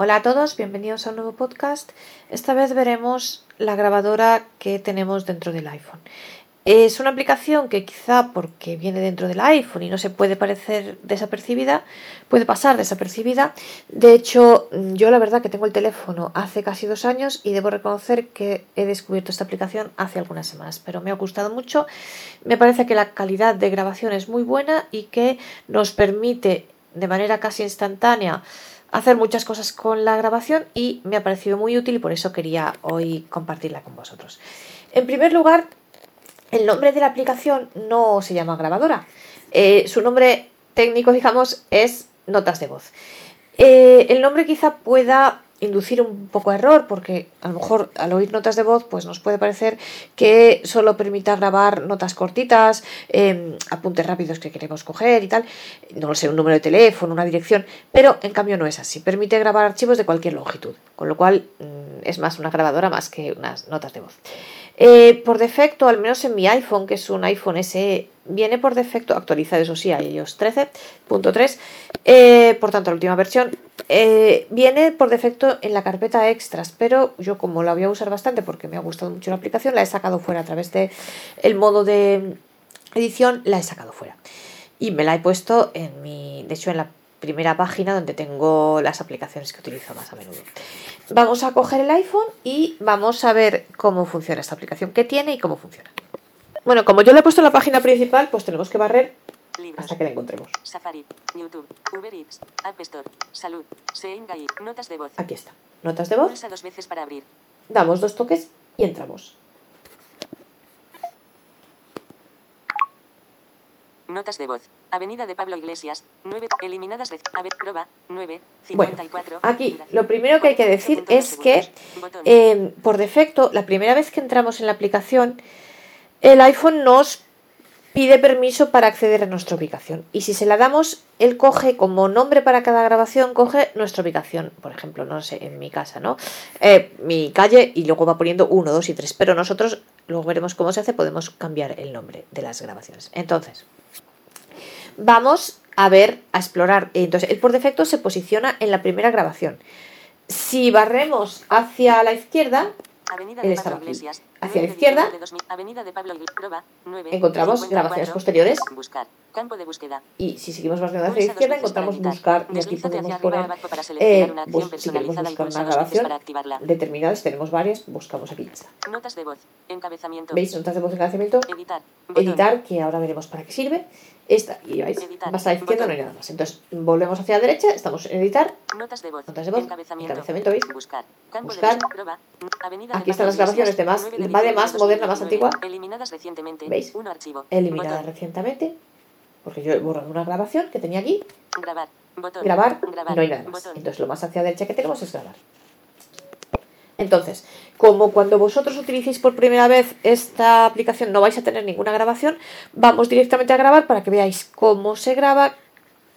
Hola a todos, bienvenidos a un nuevo podcast. Esta vez veremos la grabadora que tenemos dentro del iPhone. Es una aplicación que quizá porque viene dentro del iPhone y no se puede parecer desapercibida, puede pasar desapercibida. De hecho, yo la verdad que tengo el teléfono hace casi dos años y debo reconocer que he descubierto esta aplicación hace algunas semanas, pero me ha gustado mucho. Me parece que la calidad de grabación es muy buena y que nos permite de manera casi instantánea hacer muchas cosas con la grabación y me ha parecido muy útil y por eso quería hoy compartirla con vosotros. En primer lugar, el nombre de la aplicación no se llama grabadora. Eh, su nombre técnico, digamos, es notas de voz. Eh, el nombre quizá pueda inducir un poco error porque a lo mejor al oír notas de voz pues nos puede parecer que solo permita grabar notas cortitas, em, apuntes rápidos que queremos coger y tal, no lo sé, un número de teléfono, una dirección, pero en cambio no es así, permite grabar archivos de cualquier longitud, con lo cual mm, es más una grabadora más que unas notas de voz. Eh, por defecto, al menos en mi iPhone, que es un iPhone SE, viene por defecto actualizado, eso sí, a iOS 13.3, eh, por tanto la última versión, eh, viene por defecto en la carpeta extras, pero yo como la voy a usar bastante porque me ha gustado mucho la aplicación, la he sacado fuera a través de el modo de edición, la he sacado fuera. Y me la he puesto en mi, de hecho en la primera página donde tengo las aplicaciones que utilizo más a menudo. Vamos a coger el iPhone y vamos a ver cómo funciona esta aplicación, qué tiene y cómo funciona. Bueno, como yo le he puesto en la página principal, pues tenemos que barrer hasta que la encontremos. Safari, YouTube, Uber Eats, App Store, Salud, Notas de voz. Aquí está. Notas de voz. Dos veces para abrir. Damos dos toques y entramos. Notas de voz. Avenida de Pablo Iglesias, 9, eliminadas de Ave, Proba, 9, Bueno, 54. aquí lo primero que hay que decir es que eh, por defecto, la primera vez que entramos en la aplicación, el iPhone nos pide permiso para acceder a nuestra ubicación. Y si se la damos, él coge como nombre para cada grabación, coge nuestra ubicación. Por ejemplo, no sé, en mi casa, ¿no? Eh, mi calle y luego va poniendo 1, 2 y 3. Pero nosotros, luego veremos cómo se hace, podemos cambiar el nombre de las grabaciones. Entonces, vamos a ver, a explorar. Entonces, él por defecto se posiciona en la primera grabación. Si barremos hacia la izquierda, Avenida él de estaba Pablo aquí. Hacia la 9 de izquierda. diciembre de 2000. Avenida de Pablo Iglesias. Proba, 9, Encontramos 54. grabaciones posteriores. Y si seguimos barriendo hacia la izquierda, encontramos buscar. Y aquí podemos poner eh, bus- si queremos y buscar una grabación activarla. determinadas, tenemos varias, buscamos aquí. Notas de voz. Encabezamiento. ¿Veis? Notas de voz de encadenamiento. Editar. Que ahora veremos para qué sirve. Esta, y Editar. más a la izquierda no hay nada más. Entonces, volvemos hacia la derecha, estamos en editar. Notas de voz. Notas de voz. Encabezamiento. Encabezamiento, ¿veis? Buscar. Aquí están las grabaciones de más- 9 va de diciembre más moderna, más 2019. antigua. Eliminadas recientemente. ¿Veis? Un archivo. Eliminada Botón. recientemente, porque yo he borrado una grabación que tenía aquí. Grabar. Botón. Grabar, no hay nada más. Botón. Entonces, lo más hacia derecha que tenemos es grabar. Entonces, como cuando vosotros utilicéis por primera vez esta aplicación no vais a tener ninguna grabación, vamos directamente a grabar para que veáis cómo se graba,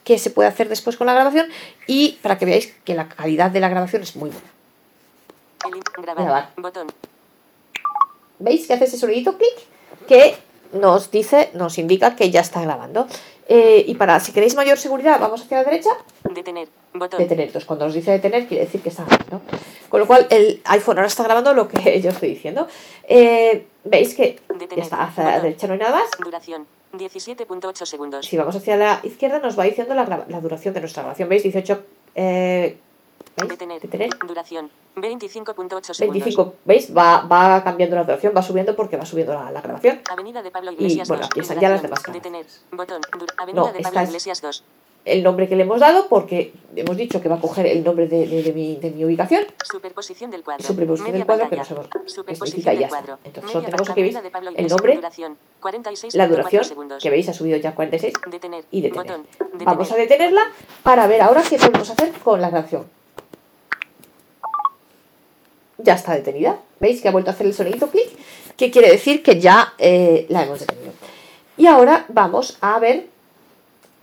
qué se puede hacer después con la grabación y para que veáis que la calidad de la grabación es muy buena. Grabar. Botón. ¿Veis que hace ese sonidito clic? Que nos dice, nos indica que ya está grabando. Eh, y para, si queréis mayor seguridad, vamos hacia la derecha, Detener. Botón. detener. Entonces, cuando nos dice detener, quiere decir que está grabando. Con lo cual, el iPhone ahora está grabando lo que yo estoy diciendo. Eh, ¿Veis que ya está hacia la derecha no hay nada más? Duración. 17.8 segundos. Si vamos hacia la izquierda, nos va diciendo la, duración de nuestra grabación. ¿Veis? 18. Eh. Detener. Detener. Duración. 25.8 segundos. 25. ¿Veis? Va, va cambiando la duración, va subiendo porque va subiendo la, la grabación. Avenida de Pablo Iglesias bueno, 2. aquí están ya las demás Detener. Botón. Dur- No, Avenida de esta Pablo es- Iglesias 2. El nombre que le hemos dado, porque hemos dicho que va a coger el nombre de, de- de mi, de mi ubicación. Superposición del cuadro. Superposición Media del cuadro que pantalla. no sabemos qué Superposición y del cuadro. Entonces, solo tenemos aquí, ¿veis? Avenida El nombre, Duración. 46.4 La duración, que veis, ha subido ya 46. Detener. y detener. Botón. Vamos a Detener. detenerla para ver ahora qué podemos hacer con la grabación. Ya está detenida. ¿Veis que ha vuelto a hacer el sonidito clic? Que quiere decir que ya eh, la hemos detenido. Y ahora vamos a ver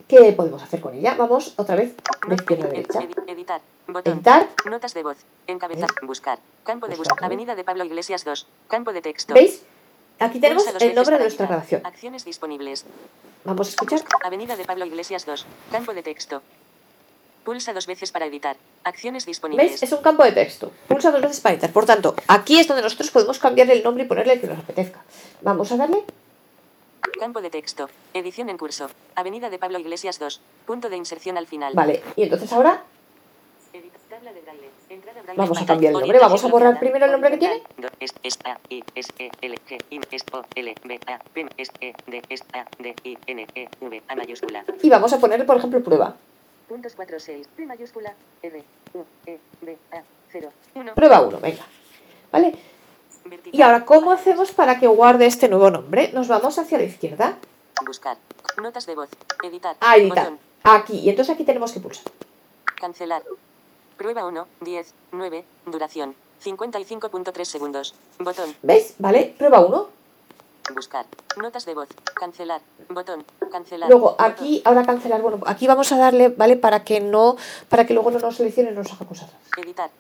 qué podemos hacer con ella. Vamos otra vez de izquierda a derecha. Edi- Editar. Botón. Editar. Notas de voz. Encabezar. Buscar. Campo de Buscar. búsqueda. Avenida de Pablo Iglesias 2. Campo de texto. ¿Veis? Aquí tenemos el nombre de nuestra grabación. Acciones disponibles. Vamos a escuchar. Avenida de Pablo Iglesias 2. Campo de texto. Pulsa dos veces para editar. Acciones disponibles. ¿Ves? Es un campo de texto. Pulsa dos veces para editar. Por tanto, aquí es donde nosotros podemos cambiarle el nombre y ponerle el que nos apetezca. Vamos a darle. Campo de texto. Edición en curso. Avenida de Pablo Iglesias 2. Punto de inserción al final. Vale. Y entonces ahora. Vamos a cambiar el nombre. Vamos a borrar primero el nombre que tiene. Y vamos a ponerle, por ejemplo, prueba. Puntos 4, 6, P mayúscula, R, U, E, B, A, 0, 1. Prueba 1, venga. ¿Vale? Y ahora, ¿cómo hacemos para que guarde este nuevo nombre? Nos vamos hacia la izquierda. Buscar. Notas de voz. Editar. A editar. Botón. Aquí. Y entonces aquí tenemos que pulsar. Cancelar. Prueba 1, 10, 9, duración. 55.3 segundos. Botón. ¿Veis? ¿Vale? Prueba 1. Buscar. Notas de voz. Cancelar. Botón. Cancelar. Luego aquí, ahora cancelar. Bueno, aquí vamos a darle, ¿vale? Para que no, para que luego no nos seleccione y no nos haga cosas. Editar.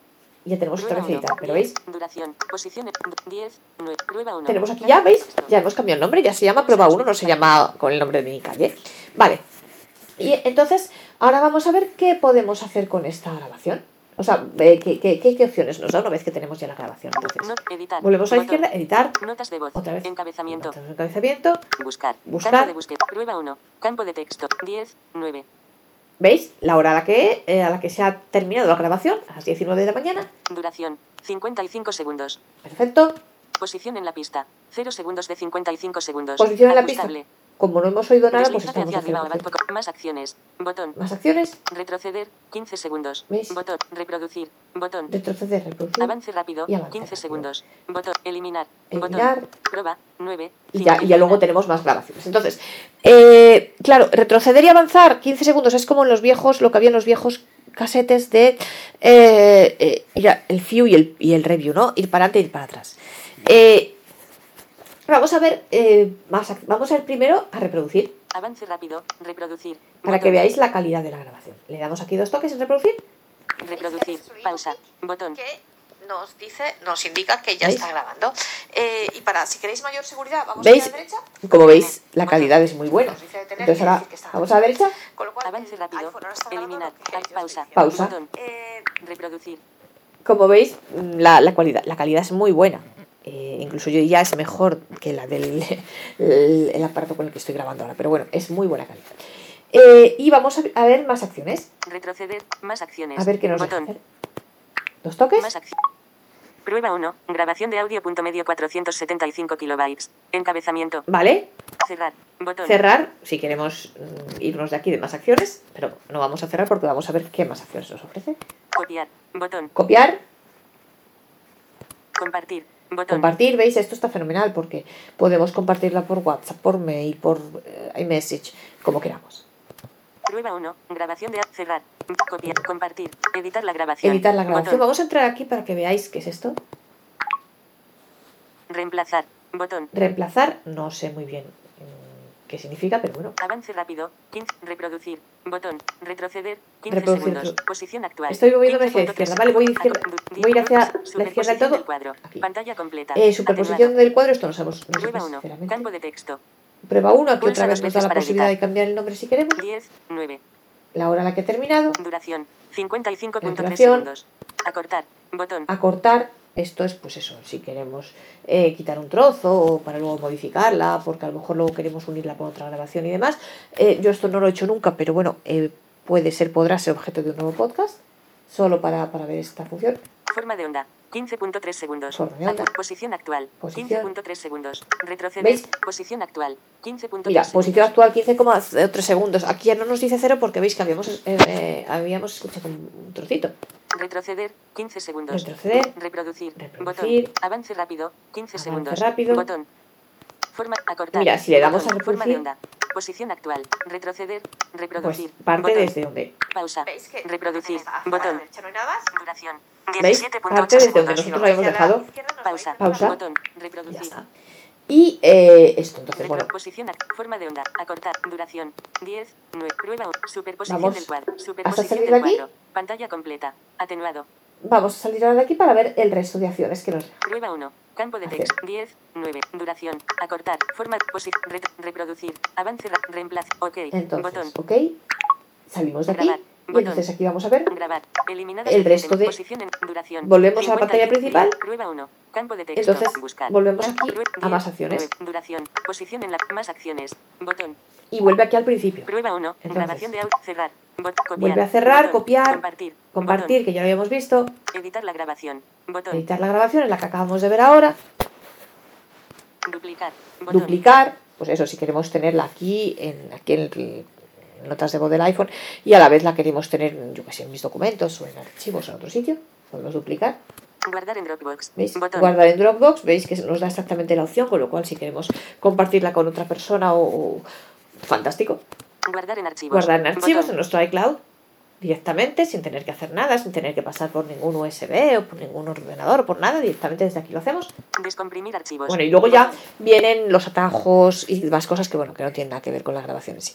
Ya tenemos otra vez 1. editar, pero ¿veis? Duración. Posición 10, 9. Prueba 1. Tenemos aquí ya, ¿veis? Ya hemos cambiado el nombre, ya se llama prueba 1, no se llama con el nombre de mi calle. Vale. Y entonces, ahora vamos a ver qué podemos hacer con esta grabación. O sea, eh, qué, qué- qué- qué opciones nos da una vez que tenemos ya la grabación. Entonces, editar. volvemos a la izquierda, editar, Notas de voz. otra vez. Encabezamiento. Encabezamiento. Buscar. Buscar. Campo de búsqueda. Prueba 1. Campo de texto. 10, 9. ¿Veis? La hora a la que, eh, a la que se ha terminado la grabación, a las 19 de la mañana. Duración. 55 segundos. Perfecto. Posición en la pista. 0 segundos de 55 segundos. Posición en la pista. Como no hemos oído nada, pues estamos hacia arriba o haciendo. abajo. Más acciones. Botón. Más acciones. Retroceder. 15 segundos. ¿Veis? Botón. Reproducir. Botón. Retroceder, reproducir. Avance rápido. Y avance 15 rápido. segundos. Botón. Eliminar. Eliminar. Botón. Prueba. 9. Y ya, y ya luego tenemos más grabaciones. Entonces, eh, claro, retroceder y avanzar 15 segundos es como en los viejos, lo que había en los viejos casetes de eh, eh, el view y el, y el review, ¿no? Ir para adelante y ir para atrás. Eh, vamos a ver eh, más, ac- vamos a ver primero a reproducir Avance rápido. Reproducir. para que veáis la calidad de la grabación. Le damos aquí dos toques en reproducir. Reproducir. Pausa. Botón. que nos dice, nos indica que ya está está grabando. Eh, y para, si queréis mayor seguridad, vamos ¿Veis? a la derecha. Como veis, la calidad es muy buena. Entonces ahora vamos a la derecha. Avance rápido. Eliminar. Pausa. Pausa. Botón. Reproducir. Como veis, mm, la, la cualidad, la calidad es muy buena. Eh, incluso yo ya es mejor que la del el, el aparato con el que estoy grabando ahora. Pero bueno, es muy buena calidad. Eh, y vamos a, ver más acciones. Retroceder. Más acciones. A ver qué nos deja Botón. hacer. Dos toques. Más. Prueba 1. Grabación de audio. Punto medio 475 kilobytes. Encabezamiento. Vale. Cerrar. Botón. Cerrar, si queremos mm, irnos de aquí de más acciones. Pero no vamos a cerrar porque vamos a ver qué más acciones nos ofrece. Copiar. Botón. Copiar, Compartir. Botón. compartir, veis, esto está fenomenal porque podemos compartirla por WhatsApp, por mail, por eh, iMessage, como queramos. Prueba 1. Grabación de cerrar. Copiar. Compartir. Editar la grabación. Editar la grabación. Botón. Vamos a entrar aquí para que veáis qué es esto. Reemplazar. Botón. Reemplazar, no sé muy bien qué significa, pero bueno. Avance rápido. 15. Reproducir. Botón. Retroceder. 15 Reproducir. segundos. Posición actual. Estoy moviéndome hacia la 15.3. izquierda, vale, voy izquierda- voy a ir hacia la izquierda del todo. Aquí. Pantalla completa. Eh, superposición del cuadro, esto no sabemos. No Prueba qué es, 1. sinceramente. Campo de texto. Prueba 1, aquí Pulsa otra vez nos da la posibilidad de editar. cambiar el nombre si queremos. 10. 9. La hora a la que he terminado. Duración. 55.3 Duración. segundos. Acortar. Botón. Acortar, esto es pues eso, si queremos eh, quitar un trozo o para luego modificarla, porque a lo mejor luego queremos unirla con otra grabación y demás. Eh, yo esto no lo he hecho nunca, pero bueno, eh, puede ser, podrá ser objeto de un nuevo podcast, solo para, para ver esta función. Forma de onda. 15.3 segundos. Posición actual. Posición. 15.3 segundos. Retroceder. ¿Veis? Posición actual. 15.3 Mira, segundos. posición actual 15,3 segundos. Aquí ya no nos dice cero porque veis que habíamos, eh, eh, habíamos escuchado un trocito. Retroceder. 15 segundos. Retroceder. Reproducir. Reproducir. Botón. Avance rápido. 15 Avance segundos. rápido. Botón. Forma. Acortar. Mira, si le damos Botón. a Forma de reproducir. onda. Posición actual. Retroceder. Pues Reproducir. parte Botón. desde donde. Pausa. Reproducir. Botón. Duración. ¿Veis? 17.8 Parte desde donde nosotros lo habíamos dejado. Pausa. Pausa. Botón. Ya está. Y eh, esto, entonces, bueno, forma de onda, acortar, duración, 10, 9, prueba, superposición Vamos. del cuadro, superposición del de aquí. cuadro, pantalla completa, atenuado, vamos a salir ahora de aquí para ver el resto de acciones que nos prueba 1, campo de texto, 10, 9, duración, acortar, forma, posición, reproducir, avance, reemplazo, ok, Entonces, botón, ok, salimos de aquí. grabar, Y entonces aquí vamos a ver el resto de- duración. Volvemos a la 50 pantalla principal. Prueba 1. Campo de texto. Entonces, Buscar. volvemos aquí a 10, más acciones. 9, Duración. Posición en la más acciones. Botón. y vuelve aquí al principio. Prueba 1. Entonces, Grabación de audio. Cerrar. Bot- copiar. Vuelve a cerrar, Botón. copiar, Compartir. Compartir, que ya lo habíamos visto. Editar la grabación. Botón. Editar la grabación, es la que acabamos de ver ahora. Duplicar. Duplicar, pues eso, si queremos tenerla aquí en, aquí en, el- notas de voz del iPhone y a la vez la queremos tener, yo que sé, en mis documentos o en archivos en otro sitio, podemos duplicar. Guardar en Dropbox. ¿Veis? Botón. Guardar en Dropbox, veis que nos da exactamente la opción, con lo cual si queremos compartirla con otra persona o... o- fantástico. Guardar en archivos. Guardar en archivos Botón. en nuestro iCloud directamente, sin tener que hacer nada, sin tener que pasar por ningún USB o por ningún ordenador o por nada, directamente desde aquí lo hacemos. Descomprimir archivos. Bueno, y luego ya vienen los atajos y demás cosas que, bueno, que no tienen nada que ver con la grabación en sí.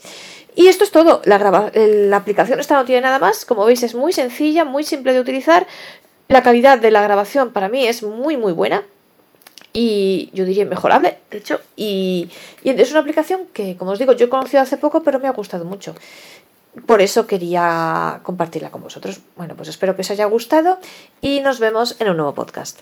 Y esto es todo. La, graba- el- la aplicación esta no tiene nada más. Como veis, es muy sencilla, muy simple de utilizar. La calidad de la grabación para mí es muy, muy buena. Y yo diría mejorable, de hecho. Y, y es una aplicación que, como os digo, yo he conocido hace poco, pero me ha gustado mucho. Por eso quería compartirla con vosotros. Bueno, pues espero que os haya gustado y nos vemos en un nuevo podcast.